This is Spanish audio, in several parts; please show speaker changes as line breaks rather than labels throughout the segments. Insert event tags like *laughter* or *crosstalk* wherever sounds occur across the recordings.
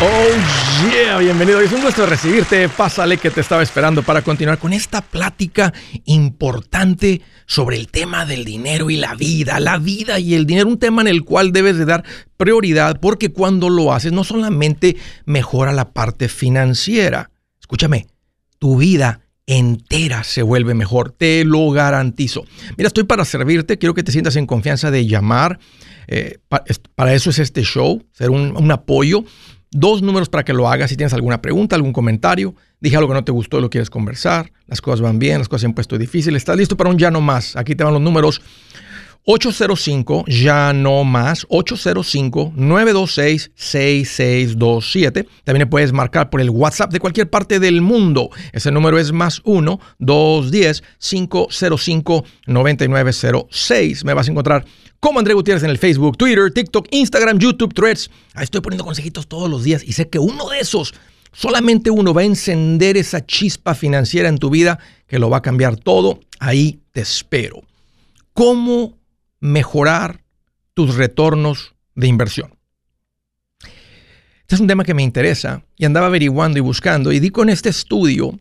Oh yeah, bienvenido. Es un gusto recibirte. Pásale que te estaba esperando para continuar con esta plática importante sobre el tema del dinero y la vida. La vida y el dinero, un tema en el cual debes de dar prioridad porque cuando lo haces no solamente mejora la parte financiera. Escúchame, tu vida entera se vuelve mejor, te lo garantizo. Mira, estoy para servirte, quiero que te sientas en confianza de llamar. Eh, para eso es este show, ser un, un apoyo. Dos números para que lo hagas si tienes alguna pregunta, algún comentario. Dije algo que no te gustó, lo quieres conversar. Las cosas van bien, las cosas se han puesto difíciles. ¿Estás listo para un ya no más? Aquí te van los números. 805 ya no más 805 926 6627. También puedes marcar por el WhatsApp de cualquier parte del mundo. Ese número es más 1 210 505 9906. Me vas a encontrar como André Gutiérrez en el Facebook, Twitter, TikTok, Instagram, YouTube, Threads. Ahí estoy poniendo consejitos todos los días y sé que uno de esos, solamente uno va a encender esa chispa financiera en tu vida que lo va a cambiar todo. Ahí te espero. ¿Cómo mejorar tus retornos de inversión? Este es un tema que me interesa y andaba averiguando y buscando y di con este estudio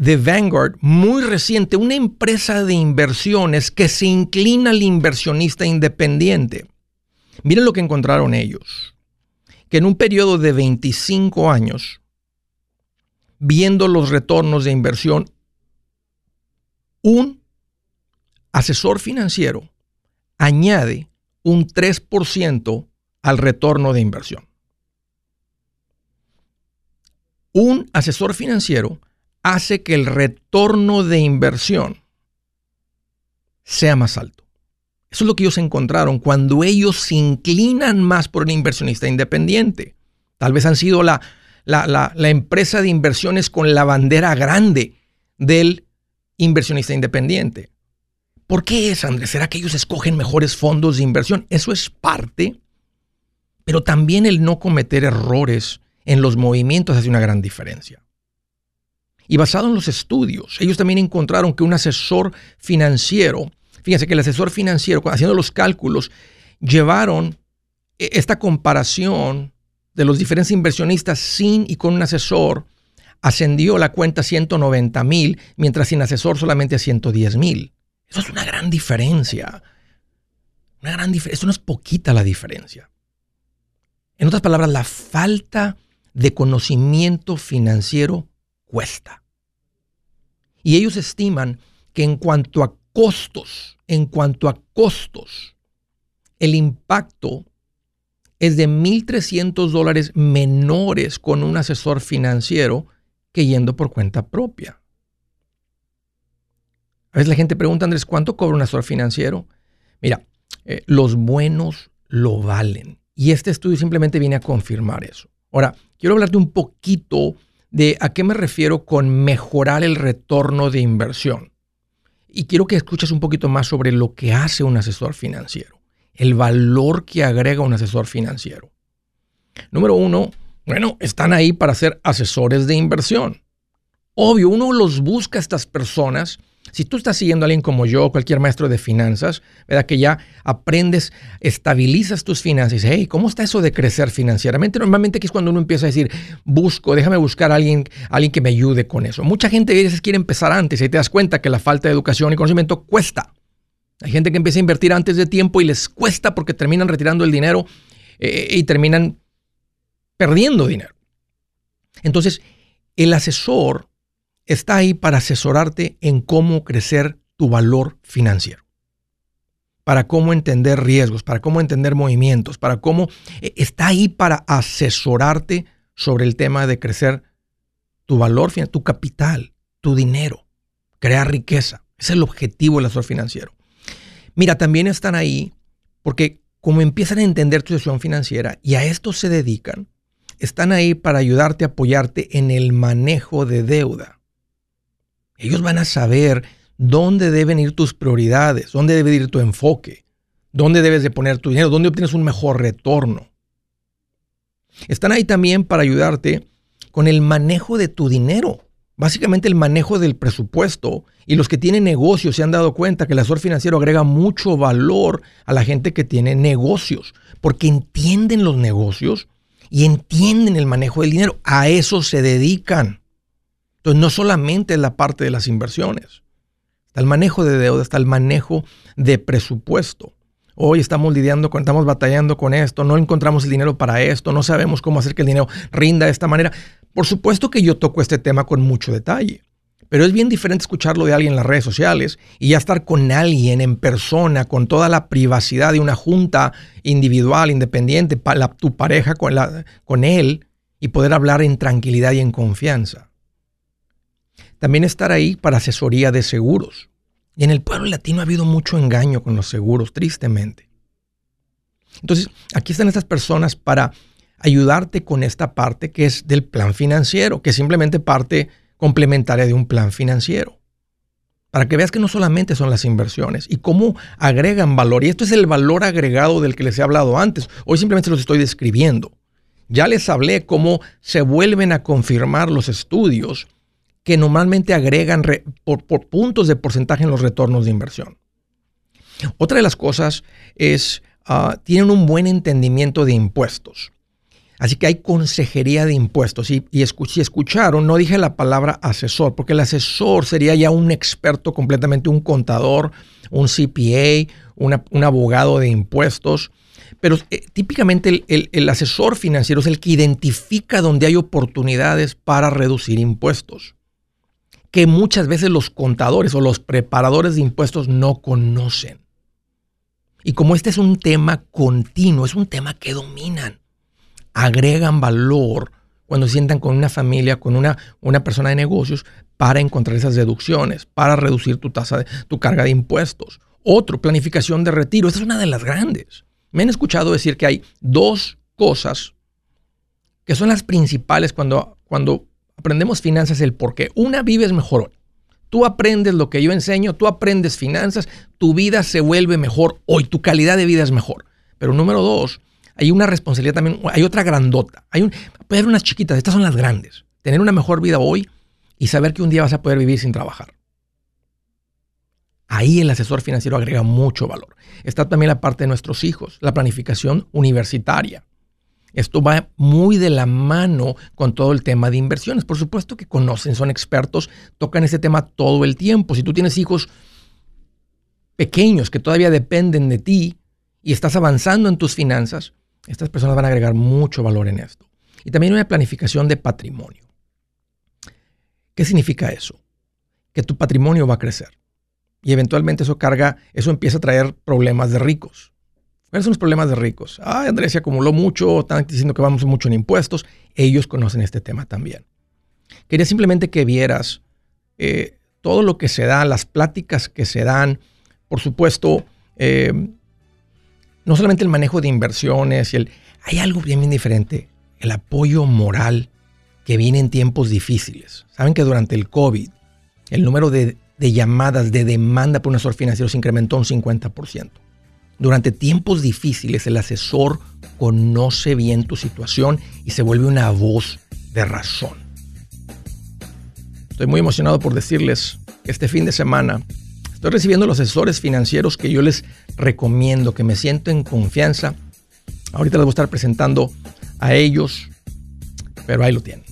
de Vanguard muy reciente, una empresa de inversiones que se inclina al inversionista independiente. Miren lo que encontraron ellos, que en un periodo de 25 años, viendo los retornos de inversión, un asesor financiero añade un 3% al retorno de inversión. Un asesor financiero hace que el retorno de inversión sea más alto. Eso es lo que ellos encontraron cuando ellos se inclinan más por un inversionista independiente. Tal vez han sido la, la, empresa de inversiones con la bandera grande del inversionista independiente. ¿Por qué es, Andrés? ¿Será que ellos escogen mejores fondos de inversión? Eso es parte, pero también el no cometer errores en los movimientos hace una gran diferencia. Y basado en los estudios, ellos también encontraron que un asesor financiero, fíjense que el asesor financiero, haciendo los cálculos, llevaron e, esta comparación de los diferentes inversionistas sin y con un asesor, ascendió la cuenta a 190 mil, mientras sin asesor solamente a 110 mil. Eso es una gran diferencia. Una gran diferencia. Eso no es poquita la diferencia. En otras palabras, la falta de conocimiento financiero cuesta. Y ellos estiman que en cuanto a costos, en cuanto a costos, el impacto es de 1.300 dólares menores con un asesor financiero que yendo por cuenta propia. A veces la gente pregunta, Andrés, ¿cuánto cobra un asesor financiero? Mira, eh, los buenos lo valen. Y este estudio simplemente viene a confirmar eso. Ahora, quiero hablarte un poquito de a qué me refiero con mejorar el retorno de inversión. Y quiero que escuches un poquito más sobre lo que hace un asesor financiero, el valor que agrega un asesor financiero. Número uno, bueno, están ahí para ser asesores de inversión. Obvio, uno los busca a estas personas si tú estás siguiendo a alguien como yo, cualquier maestro de finanzas, ¿verdad? Que ya aprendes, estabilizas tus finanzas y dices, hey, ¿cómo está eso de crecer financieramente? Normalmente aquí es cuando uno empieza a decir, busco, déjame buscar a alguien, alguien que me ayude con eso. Mucha gente a veces quiere empezar antes y te das cuenta que la falta de educación y conocimiento cuesta. Hay gente que empieza a invertir antes de tiempo y les cuesta porque terminan retirando el dinero eh, y terminan perdiendo dinero. Entonces, el asesor está ahí para asesorarte en cómo crecer tu valor financiero, para cómo entender riesgos, para cómo entender movimientos, para cómo e, está ahí para asesorarte sobre el tema de crecer tu valor, tu capital, tu dinero, crear riqueza. es el objetivo del asesor financiero. Mira, también están ahí porque como empiezan a entender tu situación financiera y a esto se dedican, están ahí para ayudarte, apoyarte en el manejo de deuda. Ellos van a saber dónde deben ir tus prioridades, dónde debe ir tu enfoque, dónde debes de poner tu dinero, dónde obtienes un mejor retorno. Están ahí también para ayudarte con el manejo de tu dinero, básicamente el manejo del presupuesto. Y los que tienen negocios se han dado cuenta que el asesor financiero agrega mucho valor a la gente que tiene negocios, porque entienden los negocios y entienden el manejo del dinero. A eso se dedican. Entonces, no solamente es la parte de las inversiones. Está el manejo de deuda, está el manejo de presupuesto. Hoy estamos lidiando con, estamos batallando con esto, no encontramos el dinero para esto, no sabemos cómo hacer que el dinero rinda de esta manera. Por supuesto que yo toco este tema con mucho detalle, pero es bien diferente escucharlo de alguien en las redes sociales y ya estar con alguien en persona, con toda la privacidad de una junta individual, independiente, tu pareja con, él y poder hablar en tranquilidad y en confianza. También estar ahí para asesoría de seguros. Y en el pueblo latino ha habido mucho engaño con los seguros, tristemente. Entonces, aquí están estas personas para ayudarte con esta parte que es del plan financiero, que es simplemente parte complementaria de un plan financiero. Para que veas que no solamente son las inversiones y cómo agregan valor. Y esto es el valor agregado del que les he hablado antes. Hoy simplemente los estoy describiendo. Ya les hablé cómo se vuelven a confirmar los estudios que normalmente agregan por, puntos de porcentaje en los retornos de inversión. Otra de las cosas es, uh, tienen un buen entendimiento de impuestos. Así que hay consejería de impuestos. Y, si escucharon, no dije la palabra asesor, porque el asesor sería ya un experto completamente, un contador, un CPA, un abogado de impuestos. Pero eh, típicamente el asesor financiero es el que identifica dónde hay oportunidades para reducir impuestos que muchas veces los contadores o los preparadores de impuestos no conocen. Y como este es un tema continuo, es un tema que dominan, agregan valor cuando se sientan con una familia, con una, una persona de negocios, para encontrar esas deducciones, para reducir tu tasa de tu carga de impuestos. Otro, planificación de retiro. Esta es una de las grandes. Me han escuchado decir que hay dos cosas que son las principales cuando, cuando aprendemos finanzas el por qué. Una, vives mejor hoy. Tú aprendes lo que yo enseño, tú aprendes finanzas, tu vida se vuelve mejor hoy, tu calidad de vida es mejor. Pero número dos, hay una responsabilidad también, hay otra grandota. Hay un, puede haber unas chiquitas, estas son las grandes. Tener una mejor vida hoy y saber que un día vas a poder vivir sin trabajar. Ahí el asesor financiero agrega mucho valor. Está también la parte de nuestros hijos, la planificación universitaria. Esto va muy de la mano con todo el tema de inversiones. Por supuesto que conocen, son expertos, tocan ese tema todo el tiempo. Si tú tienes hijos pequeños que todavía dependen de ti y estás avanzando en tus finanzas, estas personas van a agregar mucho valor en esto. Y también una planificación de patrimonio. ¿Qué significa eso? Que tu patrimonio va a crecer. Y eventualmente eso carga, eso empieza a traer problemas de ricos. ¿Cuáles son los problemas de ricos? Ah, Andrés se acumuló mucho, están diciendo que vamos mucho en impuestos. Ellos conocen este tema también. Quería simplemente que vieras eh, todo lo que se da, las pláticas que se dan. Por supuesto, eh, no solamente el manejo de inversiones, y el, hay algo bien, bien diferente, el apoyo moral que viene en tiempos difíciles. Saben que durante el COVID, el número de, de llamadas de demanda por un asesor financiero se incrementó un 50%. Durante tiempos difíciles el asesor conoce bien tu situación y se vuelve una voz de razón. Estoy muy emocionado por decirles que este fin de semana estoy recibiendo los asesores financieros que yo les recomiendo, que me siento en confianza. Ahorita les voy a estar presentando a ellos, pero ahí lo tienen.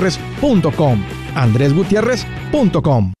andresgutierrez.com. andresgutierrez.com.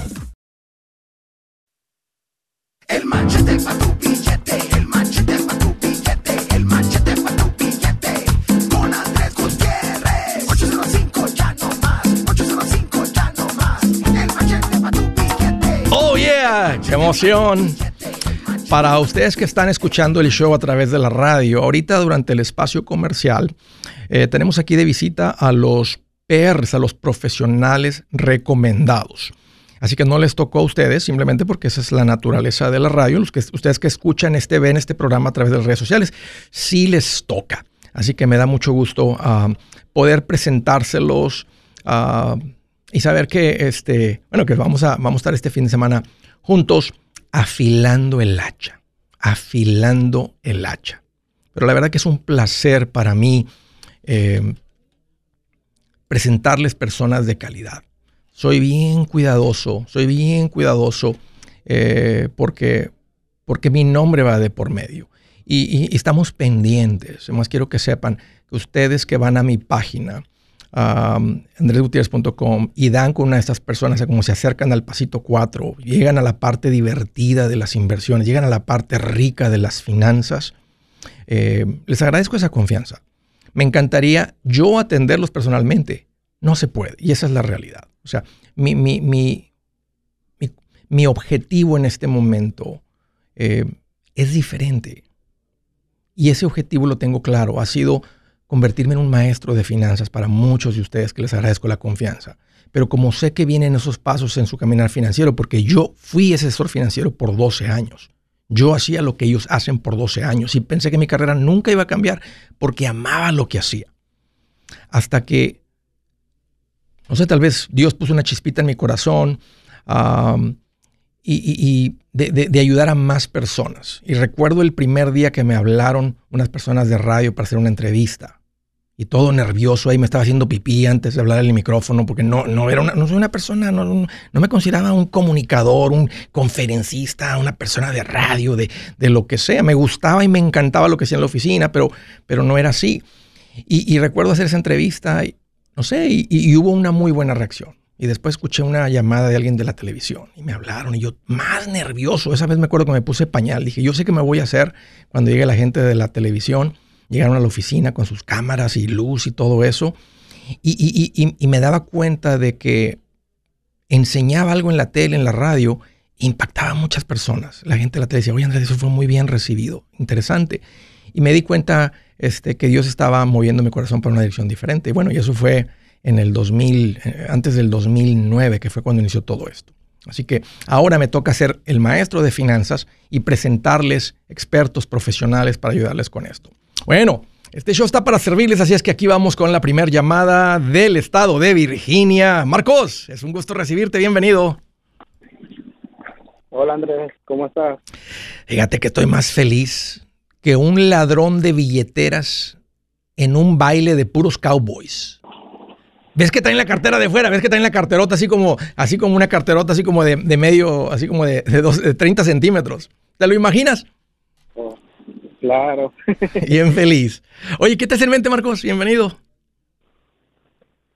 El machete para tu billete, el machete para tu billete, el machete para tu billete. Con Andrés Gutiérrez. 805 ya no más, 805 ya no más. El machete para tu billete.
¡Oh, yeah! ¡Qué emoción! Para ustedes que están escuchando el show a través de la radio, ahorita durante el espacio comercial, eh, tenemos aquí de visita a los PRs, a los profesionales recomendados. Así que no les tocó a ustedes, simplemente porque esa es la naturaleza de la radio. Los que, ustedes que escuchan este, ven este programa a través de las redes sociales, sí les toca. Así que me da mucho gusto ah, poder presentárselos ah, y saber que, este, bueno, que vamos a, vamos a estar este fin de semana juntos afilando el hacha, afilando el hacha. Pero la verdad que es un placer para mí eh, presentarles personas de calidad soy bien cuidadoso, soy bien cuidadoso eh, porque, porque mi nombre va de por medio. Y, estamos pendientes. Además, quiero que sepan que ustedes que van a mi página, um, y dan con una de estas personas, como se acercan al pasito 4, llegan a la parte divertida de las inversiones, llegan a la parte rica de las finanzas, eh, les agradezco esa confianza. Me encantaría yo atenderlos personalmente. No se puede, y esa es la realidad. O sea, mi, mi, mi, mi objetivo en este momento eh, es diferente. Y ese objetivo lo tengo claro. Ha sido convertirme en un maestro de finanzas para muchos de ustedes que les agradezco la confianza. Pero como sé que vienen esos pasos en su caminar financiero, porque yo fui asesor financiero por 12 años. Yo hacía lo que ellos hacen por 12 años y pensé que mi carrera nunca iba a cambiar porque amaba lo que hacía. Hasta que no sé, tal vez Dios puso una chispita en mi corazón y, de, ayudar a más personas. Y recuerdo el primer día que me hablaron unas personas de radio para hacer una entrevista. Y todo nervioso, ahí me estaba haciendo pipí antes de hablar en el micrófono, porque no, no, era una, no soy una persona, no, no, me consideraba un comunicador, un conferencista, una persona de radio, de, de, lo que sea. Me gustaba y me encantaba lo que hacía en la oficina, pero, pero no era así. Y, recuerdo hacer esa entrevista no sé, y, hubo una muy buena reacción. Y después escuché una llamada de alguien de la televisión y me hablaron y yo más nervioso. Esa vez me acuerdo que me puse pañal. Dije, yo sé qué me voy a hacer cuando llegue la gente de la televisión. Llegaron a la oficina con sus cámaras y luz y todo eso. Y, y me daba cuenta de que enseñaba algo en la tele, en la radio, impactaba a muchas personas. La gente de la tele decía, oye Andrés, eso fue muy bien recibido. Interesante. Y me di cuenta este, que Dios estaba moviendo mi corazón para una dirección diferente. Y bueno, y eso fue en el 2000, eh, antes del 2009, que fue cuando inició todo esto. Así que ahora me toca ser el maestro de finanzas y presentarles expertos profesionales para ayudarles con esto. Bueno, este show está para servirles, así es que aquí vamos con la primera llamada del estado de Virginia. Marcos, es un gusto recibirte, bienvenido.
Hola Andrés, ¿cómo estás?
Fíjate que estoy más feliz que un ladrón de billeteras en un baile de puros cowboys. ¿Ves que en la cartera de fuera? ¿Ves que en la carterota así como, así como una carterota así como de, medio, así como de, de, 30 centímetros? ¿Te lo imaginas?
Oh, claro. *laughs*
Bien feliz. Oye, ¿qué te hace en mente, Marcos? Bienvenido.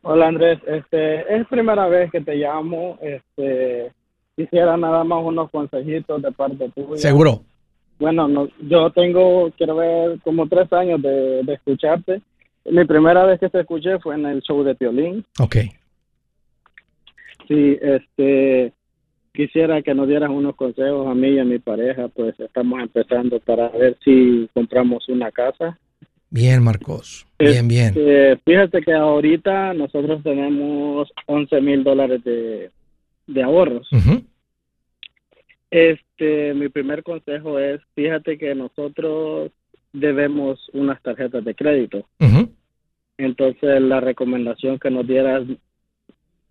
Hola, Andrés. Este, es primera vez que te llamo. Este, quisiera nada más unos consejitos de parte tuya.
Seguro.
Bueno, no, yo tengo, quiero ver, como tres años de, escucharte. Mi primera vez que te escuché fue en el show de Piolín.
Ok.
Sí, este, quisiera que nos dieran unos consejos a mí y a mi pareja, pues estamos empezando para ver si compramos una casa.
Bien, Marcos. Bien, bien.
Eh, fíjate que ahorita nosotros tenemos 11 mil dólares de, de ahorros.
Ujú.
Este, mi primer consejo es, fíjate que nosotros debemos unas tarjetas de crédito. Entonces, la recomendación que nos dieras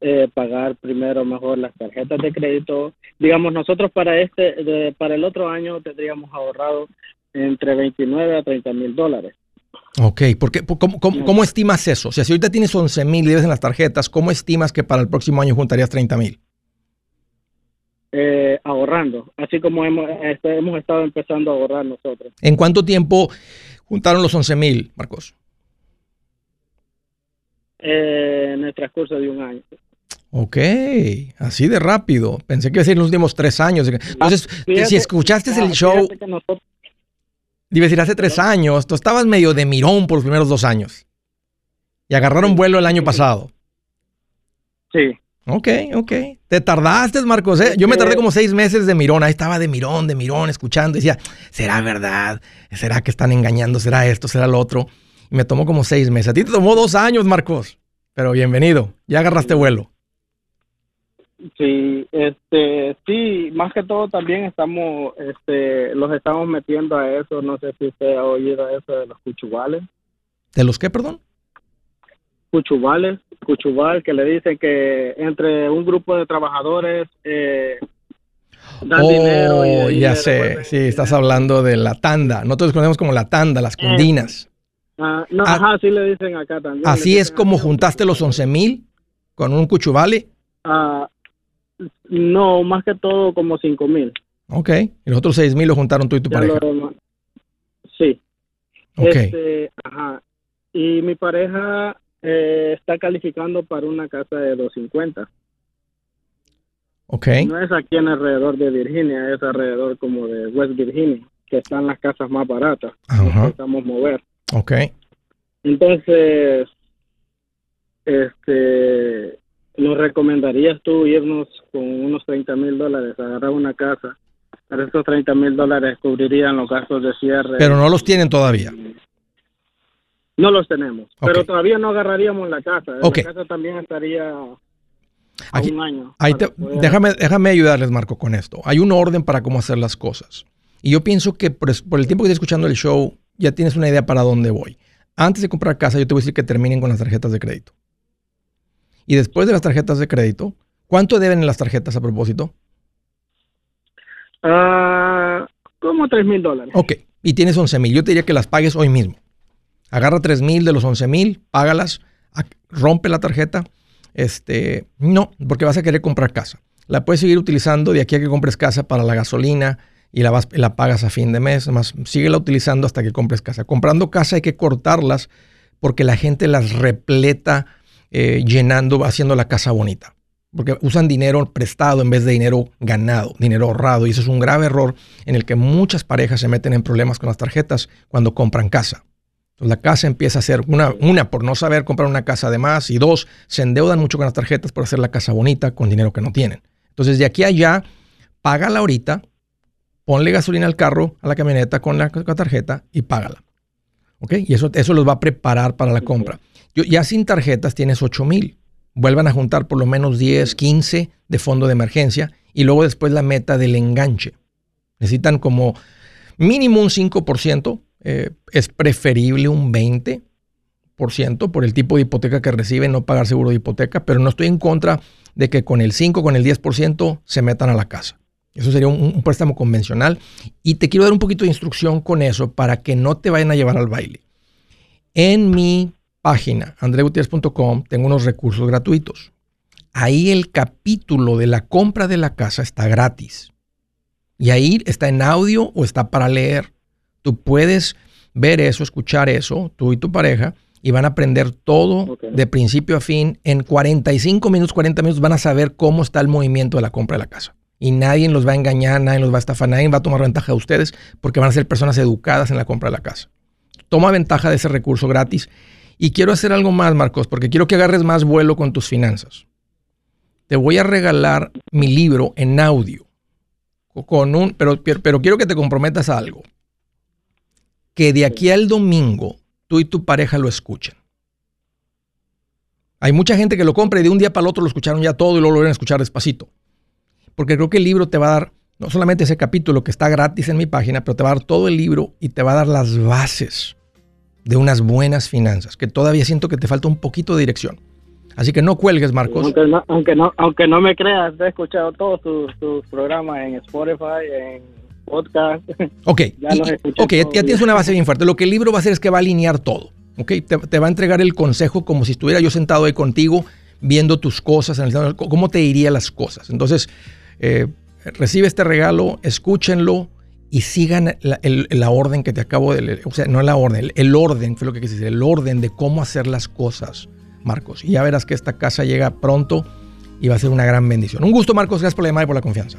eh, pagar primero mejor las tarjetas de crédito. Digamos, nosotros para este, de- para el otro año tendríamos ahorrado entre 29 a 30 mil dólares.
Ok, porque, por- ¿cómo, cómo- cómo estimas eso? O sea, si ahorita tienes 11 mil debes en las tarjetas, ¿cómo estimas que para el próximo año juntarías 30 mil?
Eh, ahorrando, así como hemos, este, hemos estado empezando a ahorrar nosotros.
¿En cuánto tiempo juntaron los 11 mil, Marcos?
Eh, en el transcurso de un año.
Ok, así de rápido. Pensé que iba a ser en los últimos tres años. Entonces,
Fíjate-
si escuchaste
ah,
el show,
nosotros-
iba a decir hace tres años, tú estabas medio de mirón por los primeros dos años. Y agarraron vuelo el año pasado.
sí,
Ok, ok. Te tardaste, Marcos. ¿eh? Yo me tardé como seis meses de mirón. Ahí estaba de mirón, de mirón, escuchando. Decía, ¿será verdad? ¿Será que están engañando? ¿Será esto? ¿Será lo otro? Y me tomó como seis meses. A ti te tomó dos años, Marcos. Pero bienvenido. Ya agarraste vuelo.
Sí, este, sí, más que todo también estamos, este, los estamos metiendo a eso. No sé si usted ha oído eso de los cuchubales.
¿De los qué, perdón?
Cuchubales, cuchubal, que le dicen que entre un grupo de trabajadores eh, dan dinero. y
Oh, ya sé.
devuelven
Sí, estás hablando de la tanda. Nosotros conocemos como la tanda, las cundinas.
Ah, no,
Ah,
ajá, sí le dicen acá también.
Así es como
acá.
juntaste los 11 mil con un cuchuvale.
Ah, no, más que todo como cinco mil.
Ok. Y los otros 6 mil lo juntaron tú y tu
Ya
pareja.
lo Sí.
Ok.
Este, ajá. Y mi pareja eh, está calificando para una casa de 250.
Ok.
No es aquí en alrededor de Virginia, es alrededor como de West Virginia, que están las casas más baratas.
Ajá.
Necesitamos mover.
Ok.
Entonces, este, ¿nos recomendarías tú irnos con unos 30 mil dólares, agarrar una casa? Pero esos 30 mil dólares cubrirían los gastos de cierre.
Pero no los tienen todavía.
No los tenemos, pero todavía no agarraríamos la casa. La casa también estaría a
Aquí-
un año.
Ahí
para
te-
poder-
déjame, déjame ayudarles, Marco, con esto. Hay un orden para cómo hacer las cosas. Y yo pienso que por, el tiempo que estás escuchando el show, ya tienes una idea para dónde voy. Antes de comprar casa, yo te voy a decir que terminen con las tarjetas de crédito. Y después de las tarjetas de crédito, ¿cuánto deben en las tarjetas a propósito?
Ah, como 3 mil dólares.
Ok, y tienes 11 mil. Yo te diría que las pagues hoy mismo. Agarra 3 mil de los 11 mil, págalas, rompe la tarjeta. Este, no, porque vas a querer comprar casa. La puedes seguir utilizando de aquí a que compres casa para la gasolina y la, vas, la pagas a fin de mes. Más, síguela utilizando hasta que compres casa. Comprando casa hay que cortarlas porque la gente las repleta eh, llenando, haciendo la casa bonita. Porque usan dinero prestado en vez de dinero ganado, dinero ahorrado. Y eso es un grave error en el que muchas parejas se meten en problemas con las tarjetas cuando compran casa. Entonces, la casa empieza a ser una, una, por no saber comprar una casa de más, y dos, se endeudan mucho con las tarjetas por hacer la casa bonita con dinero que no tienen. Entonces, de aquí a allá, págala ahorita, ponle gasolina al carro, a la camioneta con la, con la tarjeta y págala. ¿Ok? Y eso, eso los va a preparar para la compra. Yo, ya sin tarjetas tienes 8 mil. Vuelvan a juntar por lo menos 10, 15 de fondo de emergencia y luego después la meta del enganche. Necesitan como mínimo un 5%, eh, es preferible un 20% por el tipo de hipoteca que reciben, no pagar seguro de hipoteca, pero no estoy en contra de que con el 5, con el 10% se metan a la casa. Eso sería un, préstamo convencional. Y te quiero dar un poquito de instrucción con eso para que no te vayan a llevar al baile. En mi página, andregutierrez.com, tengo unos recursos gratuitos. Ahí el capítulo de la compra de la casa está gratis. Y ahí está en audio o está para leer. Tú puedes ver eso, escuchar eso, tú y tu pareja, y van a aprender todo de principio a fin. En 45 minutos, 40 minutos van a saber cómo está el movimiento de la compra de la casa. Y nadie los va a engañar, nadie los va a estafar, nadie va a tomar ventaja de ustedes porque van a ser personas educadas en la compra de la casa. Toma ventaja de ese recurso gratis. Y quiero hacer algo más, Marcos, porque quiero que agarres más vuelo con tus finanzas. te voy a regalar mi libro en audio. Con un, pero, pero quiero que te comprometas a algo. Que de aquí al domingo tú y tu pareja lo escuchen. Hay mucha gente que lo compra y de un día para el otro lo escucharon ya todo y lo volvieron a escuchar despacito. Porque creo que el libro te va a dar no solamente ese capítulo que está gratis en mi página, pero te va a dar todo el libro y te va a dar las bases de unas buenas finanzas, que todavía siento que te falta un poquito de dirección. Así que no cuelgues, Marcos.
Aunque no, aunque no, aunque no me creas, he escuchado todos tus, tus programas en Spotify, en podcast.
Ok, *laughs*
Ya
y-
los
y-
escuché
ok, ya, ya tienes una base bien fuerte. Lo que el libro va a hacer es que va a alinear todo. Ok, te, te va a entregar el consejo como si estuviera yo sentado ahí contigo, viendo tus cosas, analizando cómo te diría las cosas. Entonces, eh, recibe este regalo, escúchenlo y sigan la, el- la orden que te acabo de leer. O sea, no la orden, el, el orden, fue lo que quise decir, el orden de cómo hacer las cosas, Marcos. Y ya verás que esta casa llega pronto y va a ser una gran bendición. Un gusto, Marcos. Gracias por la llamada y por la confianza.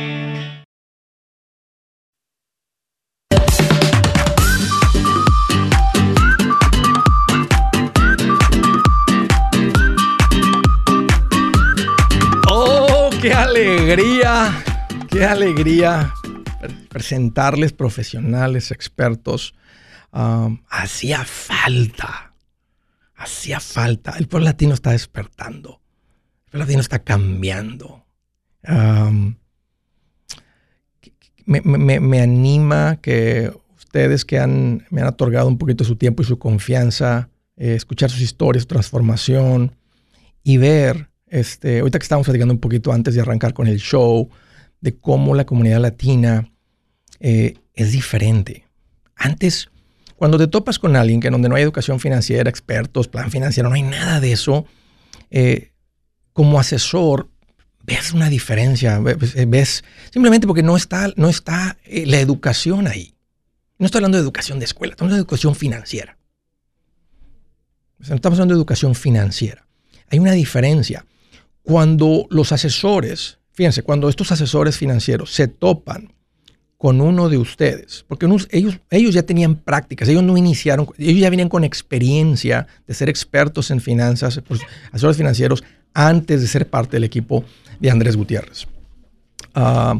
¡Qué alegría! pre- Presentarles profesionales, expertos. Um, hacía falta. Hacía falta. El pueblo latino está despertando. El pueblo latino está cambiando. Me, anima que ustedes que me han otorgado un poquito su tiempo y su confianza, eh, escuchar sus historias, su transformación y ver, este, ahorita que estábamos platicando un poquito antes de arrancar con el show, de cómo la comunidad latina eh, es diferente. Antes, cuando te topas con alguien que donde no hay educación financiera, expertos, plan financiero, no hay nada de eso, eh, como asesor ves una diferencia, ves, ves- simplemente porque no está, no está eh, la educación ahí. No estoy hablando de educación de escuela, estamos hablando de educación financiera. Estamos hablando de educación financiera. Hay una diferencia. Cuando los asesores, fíjense, cuando estos asesores financieros se topan con uno de ustedes, porque ellos, ellos ya tenían prácticas, ellos no iniciaron, ellos ya venían con experiencia de ser expertos en finanzas, pues, asesores financieros, antes de ser parte del equipo de Andrés Gutiérrez. Ah,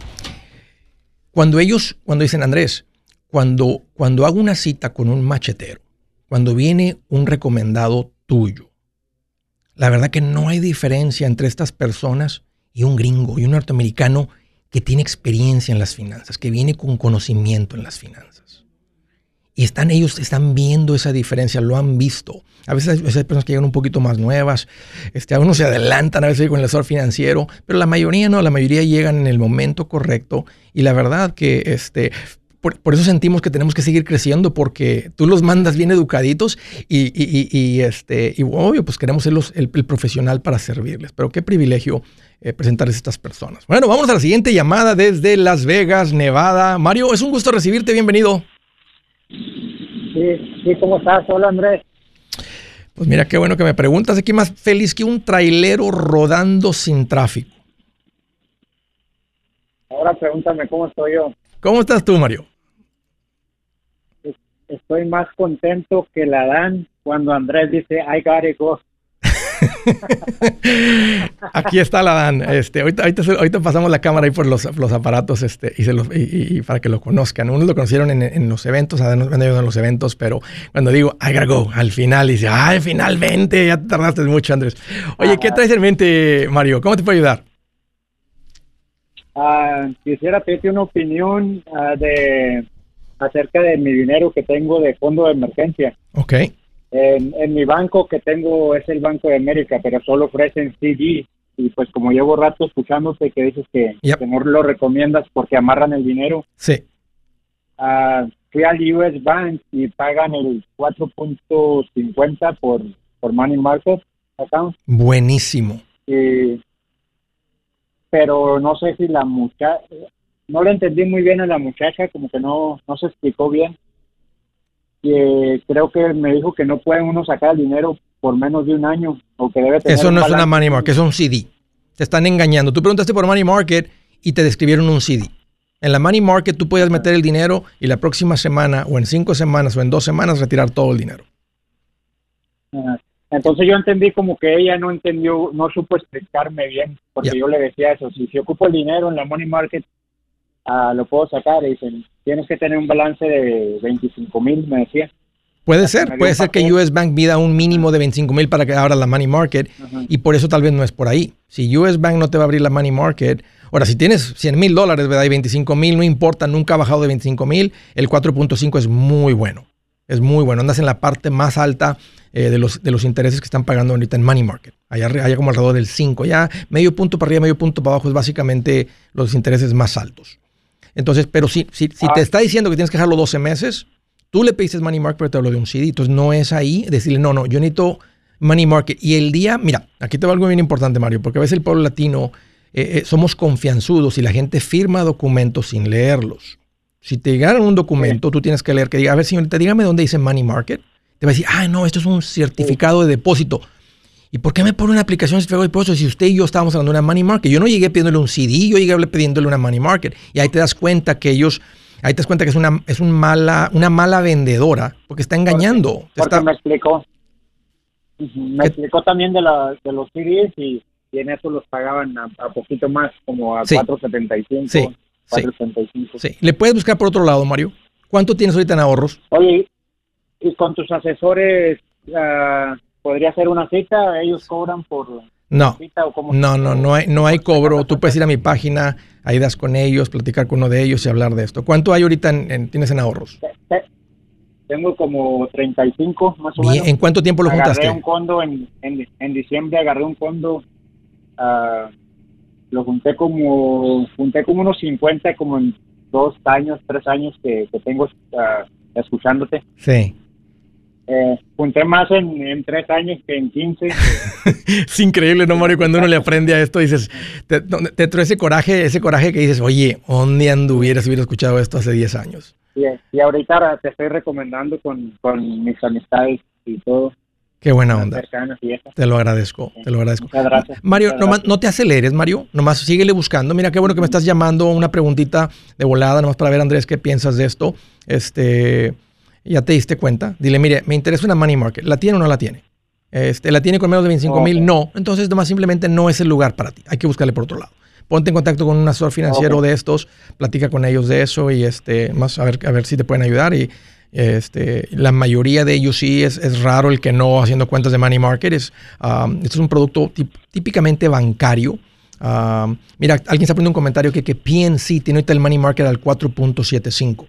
cuando ellos, cuando dicen Andrés, cuando, cuando hago una cita con un machetero, cuando viene un recomendado tuyo, la verdad que no hay diferencia entre estas personas y un gringo y un norteamericano que tiene experiencia en las finanzas, que viene con conocimiento en las finanzas. Y están ellos, están viendo esa diferencia, lo han visto. A veces a veces hay personas que llegan un poquito más nuevas, este, algunos se adelantan a veces con el asesor financiero, pero la mayoría no, la mayoría llegan en el momento correcto. Y la verdad que este, por, por eso sentimos que tenemos que seguir creciendo, porque tú los mandas bien educaditos y, y- y- y, este, y obvio, pues queremos ser los- el, el profesional para servirles. Pero qué privilegio eh, presentarles a estas personas. Bueno, vamos a la siguiente llamada desde Las Vegas, Nevada. Mario, es un gusto recibirte, bienvenido.
Sí, sí, ¿cómo estás? Hola, Andrés.
Pues mira, qué bueno que me preguntas. Aquí más feliz que un trailero rodando sin tráfico.
Ahora pregúntame cómo estoy yo.
¿Cómo estás tú, Mario?
Estoy más contento que la dan cuando Andrés dice, I got it, go. *laughs*
Aquí está la Dan. Este, ahorita, ahorita, pasamos la cámara ahí por los, los aparatos este, y, se los, y, para que lo conozcan. Unos lo conocieron en, en los eventos, a nos me han ayudado en los eventos, pero cuando digo I gotta go, al final dice, ay, finalmente, ya te tardaste mucho, Andrés. Oye, ¿qué traes en mente, Mario? ¿Cómo te puedo ayudar?
Ah, quisiera pedirte una opinión ah, de acerca de mi dinero que tengo de fondo de emergencia.
Ok.
En, en mi banco que tengo es el Banco de América, pero solo ofrecen CD. Y pues como llevo rato escuchándote que dices que,
Yep.
que no lo recomiendas porque amarran el dinero,
Sí.
ah, fui al US Bank y pagan el 4.50 por, por Money Market account.
Buenísimo.
y- pero no sé si la muchacha, no le entendí muy bien a la muchacha, como que no, no se explicó bien. Y eh, creo que me dijo que no pueden uno sacar el dinero por menos de un año, o que debe tener
Eso
un
no es una money market, es un CD. Te están engañando. Tú preguntaste por money market y te describieron un CD. En la money market tú puedes meter el dinero y la próxima semana o en cinco semanas o en dos semanas retirar todo el dinero.
Ajá. Entonces yo entendí como que ella no entendió, no supo explicarme bien, porque yo le decía eso, si, si ocupo el dinero en la money market, ah, lo puedo sacar, y dicen, tienes que tener un balance de 25 mil, me decía.
Puede ser, puede ser que. US Bank mida un mínimo de 25 mil para que abra la money market
Ajá.
y por eso tal vez no es por ahí. Si US Bank no te va a abrir la money market, ahora si tienes 100 mil dólares, ¿verdad? Y 25 mil, no importa, nunca ha bajado de 25 mil, el 4.5 es muy bueno. Es muy bueno. Andas en la parte más alta eh, de, los, de los intereses que están pagando ahorita en money market. Allá, allá como alrededor del 5. Ya medio punto para arriba, medio punto para abajo es básicamente los intereses más altos. Entonces, pero si, si, si
Ah.
te está diciendo que tienes que dejarlo 12 meses, tú le pediste money market, pero te habló de un CD. Entonces no es ahí decirle, no, no, yo necesito money market. Y el día, mira, aquí te va algo bien importante, Mario, porque a veces el pueblo latino eh, eh, somos confianzudos y la gente firma documentos sin leerlos. Si te llegaron un documento, tú tienes que leer que diga, a ver, señorita, dígame dónde dice money market. Te va a decir, ah, no, esto es un certificado de depósito. ¿Y por qué me pone una aplicación de depósito si usted y yo estábamos hablando de una money market? Yo no llegué pidiéndole un CD, yo llegué pidiéndole una money market. Y ahí te das cuenta que ellos, ahí te das cuenta que es una, es un mala, una mala vendedora porque está engañando.
Porque
está-
me explicó. Me
¿Qué?
explicó también de, la, de los CDs y, y en eso los pagaban a, a poquito más, como a
Sí.
4.75.
Sí, sí.
4.75.
Sí. Le puedes buscar por otro lado, Mario. ¿Cuánto tienes ahorita en ahorros?
Oye, y con tus asesores, ah, ¿podría hacer una cita? ¿Ellos cobran por
No.
cita o cómo?
No, no, no hay, no hay
¿Por
cobro. Tú puedes ir a mi página, ahí das con ellos, platicar con uno de ellos y hablar de esto. ¿Cuánto hay ahorita en, en- tienes en ahorros?
Te- te- Tengo como 35 más o menos.
¿En cuánto tiempo lo
agarré
juntaste?
un condo en, en, en diciembre, agarré un condo, ah, lo junté como, junté como unos 50, como en dos años, tres años que, que tengo ah, escuchándote.
Sí.
Eh, junté más en, en tres años que en 15. *laughs*
Es increíble, ¿no, Mario? Cuando uno le aprende a esto, dices, te, te trae ese coraje, ese coraje que dices, oye, ¿dónde anduvieras si hubiera escuchado esto hace 10 años?
y, y ahorita te estoy recomendando con, con mis amistades y todo,
Qué buena onda. Te lo agradezco, te lo agradezco.
Muchas gracias.
Mario,
Muchas
nomás,
gracias.
no te aceleres, Mario. Nomás síguele buscando. Mira, qué bueno que me estás llamando. Una preguntita de volada, nomás para ver, Andrés, qué piensas de esto. Este, ya te diste cuenta. Dile, mire, me interesa una money market. ¿La tiene o no la tiene? Este, ¿La tiene con menos de 25 mil? No. Entonces, nomás simplemente no es el lugar para ti. Hay que buscarle por otro lado. Ponte en contacto con un asesor financiero de estos, platica con ellos de eso y este, más a ver, a ver si te pueden ayudar. Y este, la mayoría de ellos sí es, es raro el que no haciendo cuentas de money market. Es, um, esto es un producto típicamente bancario. Um, mira, alguien está poniendo un comentario que, que PNC tiene ahorita el money market al 4.75.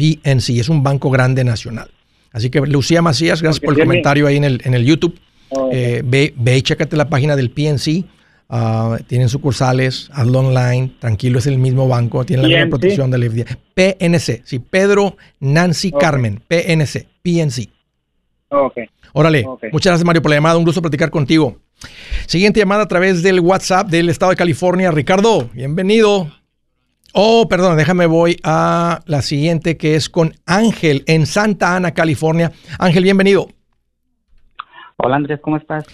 PNC es un banco grande nacional. Así que Lucía Macías, gracias
Porque
por el
tiene-
comentario ahí en el, en el YouTube.
Ok.
Eh, ve, ve y chécate la página del PNC. Ah, tienen sucursales, hazlo online, tranquilo, es el mismo banco, tiene la misma protección del FDA. PNC, sí, Pedro Nancy. Carmen, PNC, PNC.
Ok.
Órale,
Ok.
muchas gracias Mario por la llamada, un gusto platicar contigo. Siguiente llamada a través del WhatsApp del estado de California. Ricardo, bienvenido. Oh, perdón, déjame voy a la siguiente que es con Ángel en Santa Ana, California. Ángel, bienvenido.
Hola Andrés, ¿cómo estás?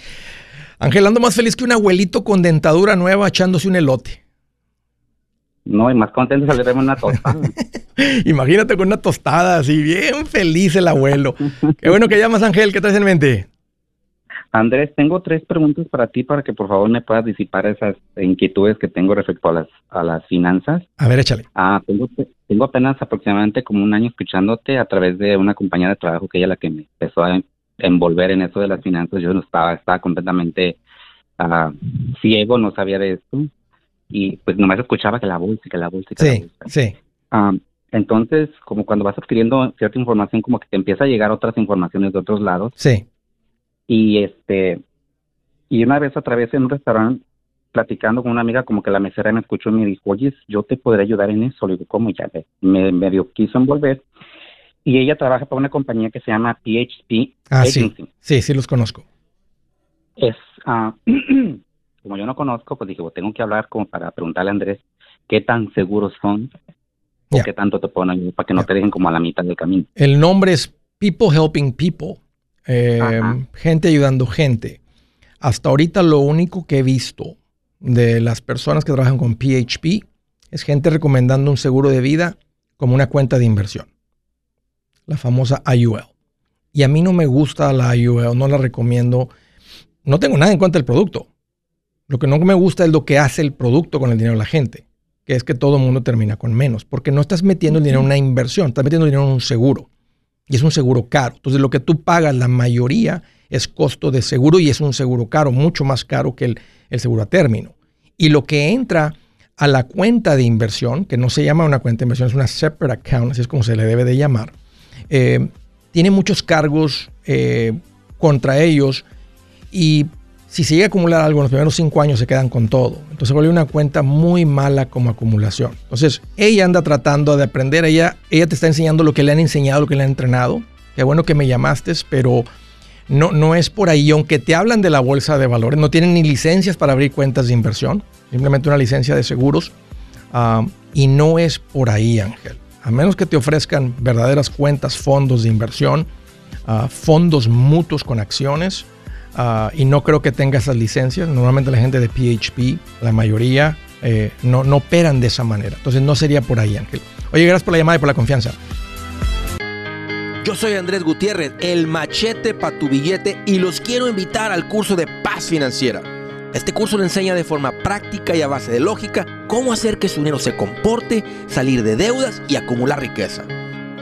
Ángel, ando más feliz que un abuelito con dentadura nueva echándose un elote.
No, y más contento salirme una tostada. *laughs*
Imagínate con una tostada así, bien feliz el abuelo. *laughs* Qué bueno que llamas, Ángel, ¿qué traes en mente?
Andrés, tengo tres preguntas para ti para que por favor me puedas disipar esas inquietudes que tengo respecto a las, a las finanzas.
A ver, échale.
Ah, tengo, tengo apenas aproximadamente como un año escuchándote a través de una compañía de trabajo que ella la que me empezó a envolver en eso de las finanzas. Yo no estaba, estaba completamente ah, ciego, no sabía de esto. y pues nomás escuchaba que la bolsa, que la bolsa, que la
Sí,
bolsa.
sí.
Am, entonces, como cuando vas adquiriendo cierta información, como que te empieza a llegar otras informaciones de otros lados.
Sí.
Y este, y una vez otra vez en un restaurante, platicando con una amiga, como que la mesera me escuchó y me dijo, oye, yo te podré ayudar en eso. Le digo, ¿cómo ya? Me medio quiso envolver. Y ella trabaja para una compañía que se llama PHP
Ah, sí.
Agency.
Sí, sí los conozco.
Es, ah, *clears throat* como yo no conozco, pues dije, pues tengo que hablar como para preguntarle a Andrés qué tan seguros son o
Ya.
qué tanto te ayudar para que no
Ya.
te dejen como a la mitad del camino.
El nombre es People Helping People. Eh, gente ayudando gente. Hasta ahorita lo único que he visto de las personas que trabajan con PHP es gente recomendando un seguro de vida como una cuenta de inversión. La famosa IUL. Y a mí no me gusta la IUL, no la recomiendo. No tengo nada en contra del producto. Lo que no me gusta es lo que hace el producto con el dinero de la gente, que es que todo el mundo termina con menos, porque no estás metiendo el dinero en una inversión, estás metiendo el dinero en un seguro. Y es un seguro caro. Entonces lo que tú pagas, la mayoría es costo de seguro y es un seguro caro, mucho más caro que el, el seguro a término. Y lo que entra a la cuenta de inversión, que no se llama una cuenta de inversión, es una separate account, así es como se le debe de llamar, eh, tiene muchos cargos eh, contra ellos y si se llega a acumular algo en los primeros cinco años se quedan con todo. Entonces vuelve una cuenta muy mala como acumulación. Entonces ella anda tratando de aprender, ella, ella te está enseñando lo que le han enseñado, lo que le han entrenado. Qué bueno que me llamaste, pero no, no es por ahí. Aunque te hablan de la bolsa de valores, no tienen ni licencias para abrir cuentas de inversión, simplemente una licencia de seguros. Ah, y no es por ahí, Ángel. A menos que te ofrezcan verdaderas cuentas, fondos de inversión, ah, fondos mutuos con acciones, ah, y no creo que tenga esas licencias. Normalmente la gente de PHP, la mayoría, eh, no, no operan de esa manera. Entonces no sería por ahí, Ángel. Oye, gracias por la llamada y por la confianza.
Yo soy Andrés Gutiérrez, el machete para tu billete y los quiero invitar al curso de paz financiera. Este curso le enseña de forma práctica y a base de lógica cómo hacer que su dinero se comporte, salir de deudas y acumular riqueza.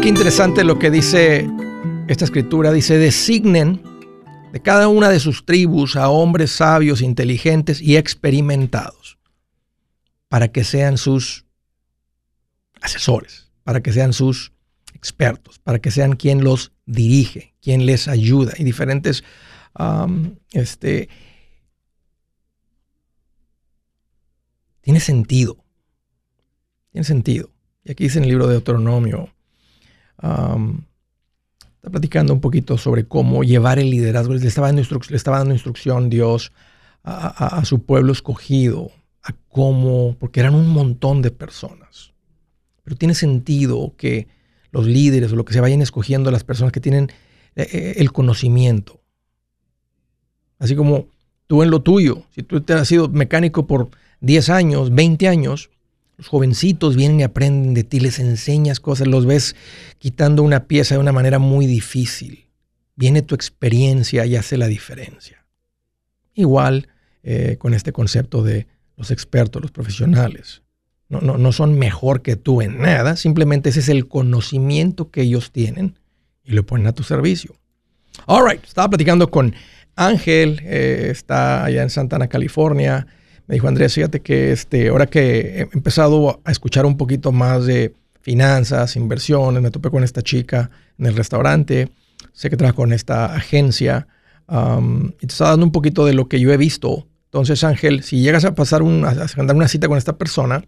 Qué interesante lo que dice esta escritura. Dice, designen de cada una de sus tribus a hombres sabios, inteligentes y experimentados para que sean sus asesores, para que sean sus expertos, para que sean quien los dirige, quien les ayuda y diferentes, um, este, tiene sentido, tiene sentido. Y aquí dice en el libro de Deuteronomio, está platicando un poquito sobre cómo llevar el liderazgo. Le estaba dando, instrucción Dios a, a- a su pueblo escogido, a cómo, porque eran un montón de personas. Pero tiene sentido que los líderes o lo que se vayan escogiendo las personas que tienen eh, eh, el conocimiento. Así como tú en lo tuyo, si tú te has sido mecánico por 10 años, 20 años, los jovencitos vienen y aprenden de ti, les enseñas cosas, los ves quitando una pieza de una manera muy difícil. Viene tu experiencia y hace la diferencia. Igual eh, con este concepto de los expertos, los profesionales. No, no, no son mejor que tú en nada, simplemente ese es el conocimiento que ellos tienen y lo ponen a tu servicio. All right, estaba platicando con Ángel, eh, está allá en Santana, California. Me dijo Andrés, fíjate que este, ahora que he empezado a escuchar un poquito más de finanzas, inversiones, me topé con esta chica en el restaurante, sé que trabaja con esta agencia, y te está dando un poquito de lo que yo he visto. Entonces, Ángel, si llegas a pasar una, a agendar una cita con esta persona,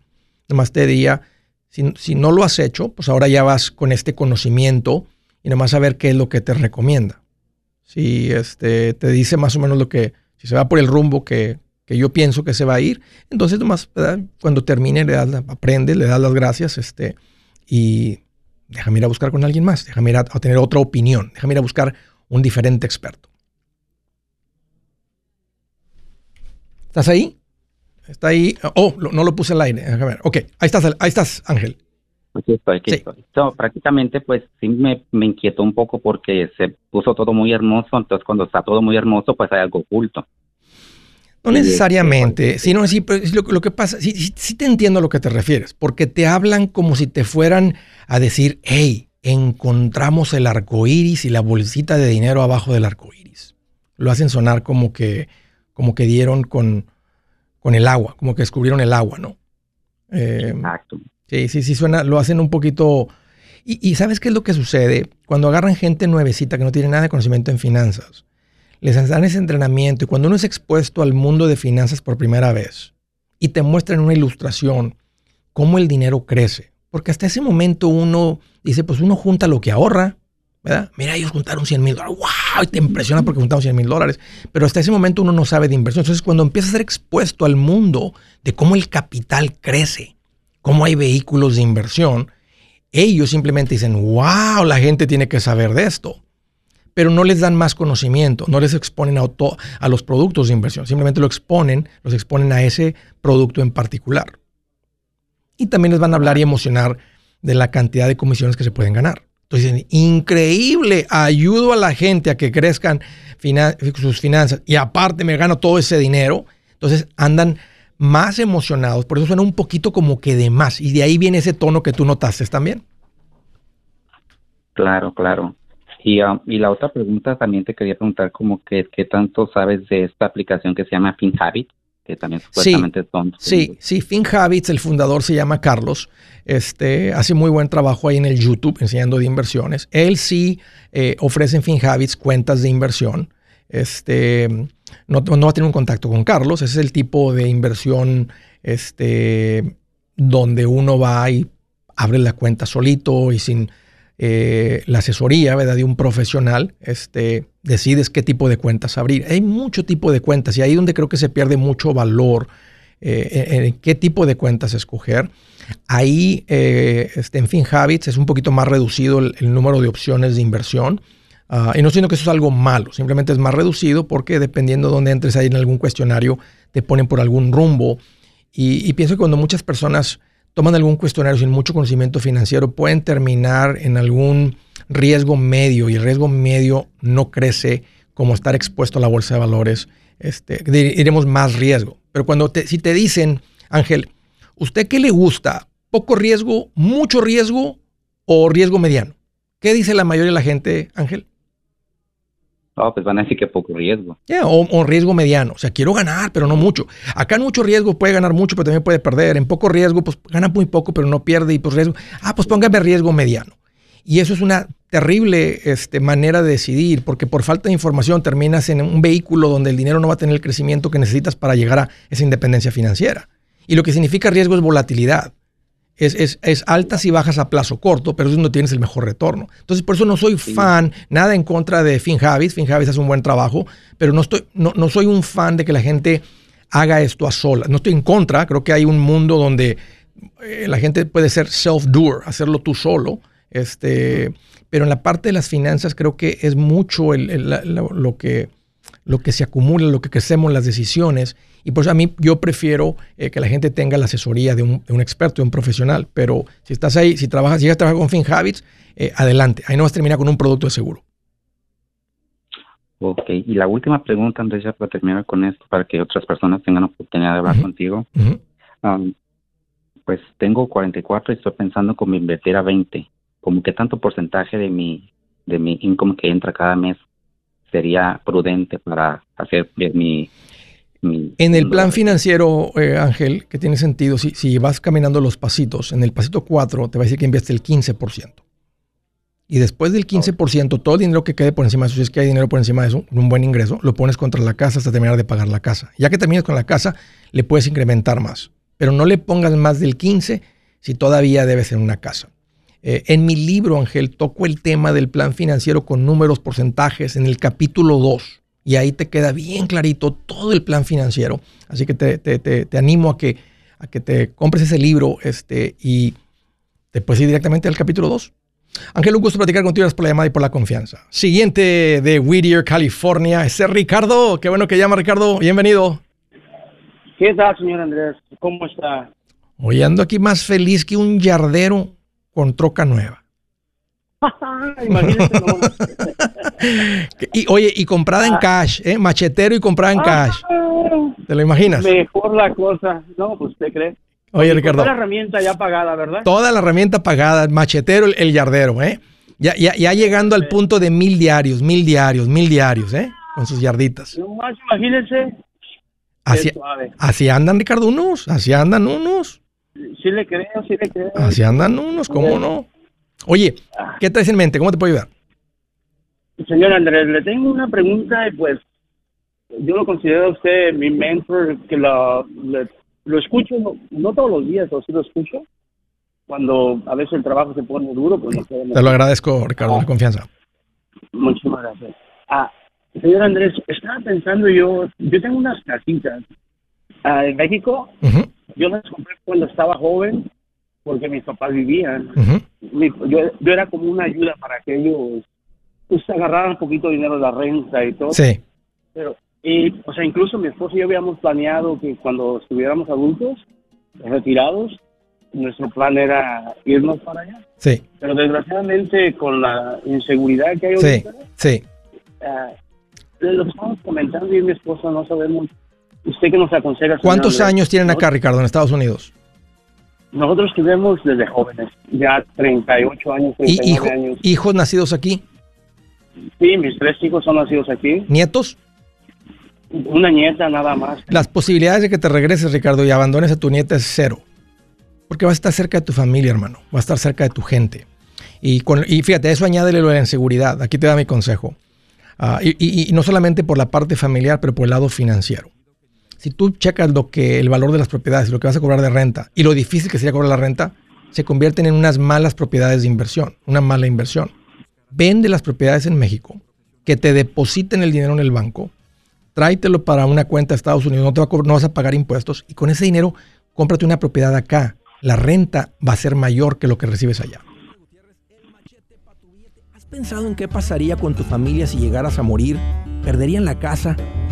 nomás te diría, si, si no lo has hecho, pues ahora ya vas con este conocimiento y nomás a ver qué es lo que te recomienda. Si este, te dice más o menos lo que, si se va por el rumbo que, que yo pienso que se va a ir, entonces nomás ¿verdad? cuando termine le das, la- aprende, le das las gracias este, y déjame ir a buscar con alguien más, déjame ir a, a tener otra opinión, déjame ir a buscar un diferente experto. ¿Estás ahí? Está ahí. Oh, no lo puse al aire. Déjame ver. Ok, ahí estás, ahí estás, Ángel.
Aquí estoy, aquí
Sí.
estoy. So, prácticamente, pues sí me, me inquietó un poco porque se puso todo muy hermoso. Entonces, cuando está todo muy hermoso, pues hay algo oculto.
No necesariamente, sino sí, lo, lo que pasa, sí, sí- sí te entiendo a lo que te refieres, porque te hablan como si te fueran a decir, hey, encontramos el arco iris y la bolsita de dinero abajo del arco iris. Lo hacen sonar como que, como que dieron con, con el agua, como que descubrieron el agua, ¿no? Eh,
Exacto.
Sí, sí, sí, suena, lo hacen un poquito. Y, y ¿sabes qué es lo que sucede? Cuando agarran gente nuevecita que no tiene nada de conocimiento en finanzas, les dan ese entrenamiento y cuando uno es expuesto al mundo de finanzas por primera vez y te muestran una ilustración cómo el dinero crece, porque hasta ese momento uno dice, pues uno junta lo que ahorra, ¿verdad? Mira, ellos juntaron 100 mil dólares, wow, y te impresiona porque juntaron 100 mil dólares, pero hasta ese momento uno no sabe de inversión. Entonces, cuando empiezas a ser expuesto al mundo de cómo el capital crece, cómo hay vehículos de inversión, ellos simplemente dicen, wow, la gente tiene que saber de esto. Pero no les dan más conocimiento, no les exponen a, los productos de inversión, simplemente lo exponen, los exponen a ese producto en particular. Y también les van a hablar y emocionar de la cantidad de comisiones que se pueden ganar. Entonces dicen, increíble, ayudo a la gente a que crezcan sus finanzas y aparte me gano todo ese dinero. Entonces andan más emocionados, por eso suena un poquito como que de más. Y de ahí viene ese tono que tú notaste también.
Claro, claro. Y, ah, y la otra pregunta también te quería preguntar como que qué tanto sabes de esta aplicación que se llama FinHabit, que también supuestamente son...
Sí, sí, FinHabits, el fundador se llama Carlos. Este, hace muy buen trabajo ahí en el YouTube enseñando de inversiones. Él sí eh, ofrece en FinHabits cuentas de inversión. Este, no, no va a tener un contacto con Carlos. Ese es el tipo de inversión este, donde uno va y abre la cuenta solito y sin eh, la asesoría de un profesional, este, decides qué tipo de cuentas abrir. Hay mucho tipo de cuentas y ahí es donde creo que se pierde mucho valor eh, en, qué tipo de cuentas escoger. Ahí, eh, este, en FinHabits, es un poquito más reducido el, número de opciones de inversión. Ah, y no siento que eso es algo malo, simplemente es más reducido porque dependiendo de dónde entres ahí en algún cuestionario, te ponen por algún rumbo. Y pienso que cuando muchas personas toman algún cuestionario sin mucho conocimiento financiero, pueden terminar en algún riesgo medio y el riesgo medio no crece como estar expuesto a la bolsa de valores. Este, diremos más riesgo. Pero cuando si te dicen, Ángel, ¿usted qué le gusta? ¿Poco riesgo, mucho riesgo o riesgo mediano? ¿Qué dice la mayoría de la gente, Ángel?
No, pues van a decir que poco riesgo.
Yeah, o, o, riesgo mediano. O sea, quiero ganar, pero no mucho. Acá en mucho riesgo puede ganar mucho, pero también puede perder. En poco riesgo, pues gana muy poco, pero no pierde. Y pues riesgo. Ah, pues póngame riesgo mediano. Y eso es una terrible este, manera de decidir, porque por falta de información terminas en un vehículo donde el dinero no va a tener el crecimiento que necesitas para llegar a esa independencia financiera. Y lo que significa riesgo es volatilidad. Es, es, es, altas y bajas a plazo corto, pero es donde tienes el mejor retorno. Entonces, por eso no soy fan, nada en contra de FinHabits. FinHabits hace un buen trabajo, pero no, estoy, no, no soy un fan de que la gente haga esto a solas. No estoy en contra, creo que hay un mundo donde eh, la gente puede ser self-doer, hacerlo tú solo. Este, pero en la parte de las finanzas creo que es mucho el, el, la, lo, que, lo que se acumula, lo que crecemos, las decisiones. Y pues a mí yo prefiero eh, que la gente tenga la asesoría de un, de un, experto, de un profesional. Pero si estás ahí, si trabajas, si llegas a trabajar con FinHabits, eh, adelante. Ahí no vas a terminar con un producto de seguro.
Ok, y la última pregunta, Andrés, ya para terminar con esto, para que otras personas tengan oportunidad de hablar
Uh -huh.
contigo.
Uh -huh.
um, pues tengo 44 y estoy pensando como invertir a 20. Como que tanto porcentaje de mi, de mi income que entra cada mes sería prudente para hacer mi...
En el plan financiero, eh, Ángel, que tiene sentido, si, si vas caminando los pasitos, en el pasito 4 te va a decir que inviertes el 15%. Y después del 15%, todo el dinero que quede por encima de eso, si es que hay dinero por encima de eso, un buen ingreso, lo pones contra la casa hasta terminar de pagar la casa. Ya que termines con la casa, le puedes incrementar más. Pero no le pongas más del 15 si todavía debes en una casa. Eh, en mi libro, Ángel, toco el tema del plan financiero con números, porcentajes, en el capítulo 2. Y ahí te queda bien clarito todo el plan financiero. Así que te, te- te- te animo a que, a que te compres ese libro este, y te puedes ir directamente al capítulo 2. Ángel, un gusto platicar contigo, gracias por la llamada y por la confianza. Siguiente de Whittier, California, ese es Ricardo. Qué bueno que llama, Ricardo. Bienvenido.
¿Qué tal, señor Andrés? ¿Cómo está?
Hoy ando aquí más feliz que un yardero con troca nueva. *laughs*
Imagínese nomás.
Y, oye, y comprada en cash, ¿eh? Machetero y comprada en cash.
Ah,
¿Te lo imaginas?
Mejor la cosa. No, pues usted cree.
Oye, Ricardo,
La herramienta ya pagada, ¿verdad?
toda la herramienta pagada, machetero, el, el yardero, ¿eh? Ya, ya, ya llegando al punto de mil diarios, mil diarios, mil diarios, ¿eh? Con sus yarditas.
No más, imagínese.
Así, así andan, Ricardo, unos, así andan unos,
Sí le creo, sí le creo.
así andan unos, ¿cómo no? Oye, ¿qué traes en mente? ¿Cómo te puedo ayudar?
Señor Andrés, le tengo una pregunta y pues yo lo considero a usted mi mentor, que lo, le- lo escucho, no, no todos los días, pero sí lo escucho. Cuando a veces el trabajo se pone duro, pues no
Te lo agradezco, Ricardo, la confianza.
Muchísimas gracias. Ah, señor Andrés, estaba pensando yo, yo tengo unas casitas ah, en México, yo las compré cuando estaba joven, porque mis papás vivían. Mi- yo, yo era como una ayuda para que ellos pues, agarraran un poquito de dinero de la renta y todo.
Sí,
Pero, y, o sea, incluso mi esposo y yo habíamos planeado que cuando estuviéramos adultos, retirados, nuestro plan era irnos para allá.
sí,
Pero desgraciadamente con la inseguridad que hay
sí,
ahorita,
sí.
Lo que estamos comentando y mi esposa no sabemos. Usted que nos aconseja.
¿Cuántos años tienen acá, Ricardo, en Estados Unidos?
Nosotros tuvimos desde jóvenes, ya 38 años,
¿Y
39
hijo-
años.
hijos nacidos aquí?
Sí, mis tres hijos son nacidos aquí.
¿Nietos?
Una nieta nada más.
Las posibilidades de que te regreses, Ricardo, y abandones a tu nieta es cero. Porque vas a estar cerca de tu familia, hermano. Vas a estar cerca de tu gente. Y, con, y fíjate, a eso añádele lo de la inseguridad. Aquí te da mi consejo. Ah, y, y- y no solamente por la parte familiar, pero por el lado financiero. Si tú checas lo que el valor de las propiedades, lo que vas a cobrar de renta y lo difícil que sería cobrar la renta, se convierten en unas malas propiedades de inversión, una mala inversión. Vende las propiedades en México, que te depositen el dinero en el banco, tráetelo para una cuenta de Estados Unidos, no vas a pagar impuestos y con ese dinero cómprate una propiedad acá. La renta va a ser mayor que lo que recibes allá.
¿Has pensado en qué pasaría con tu familia si llegaras a morir? ¿Perderían la casa?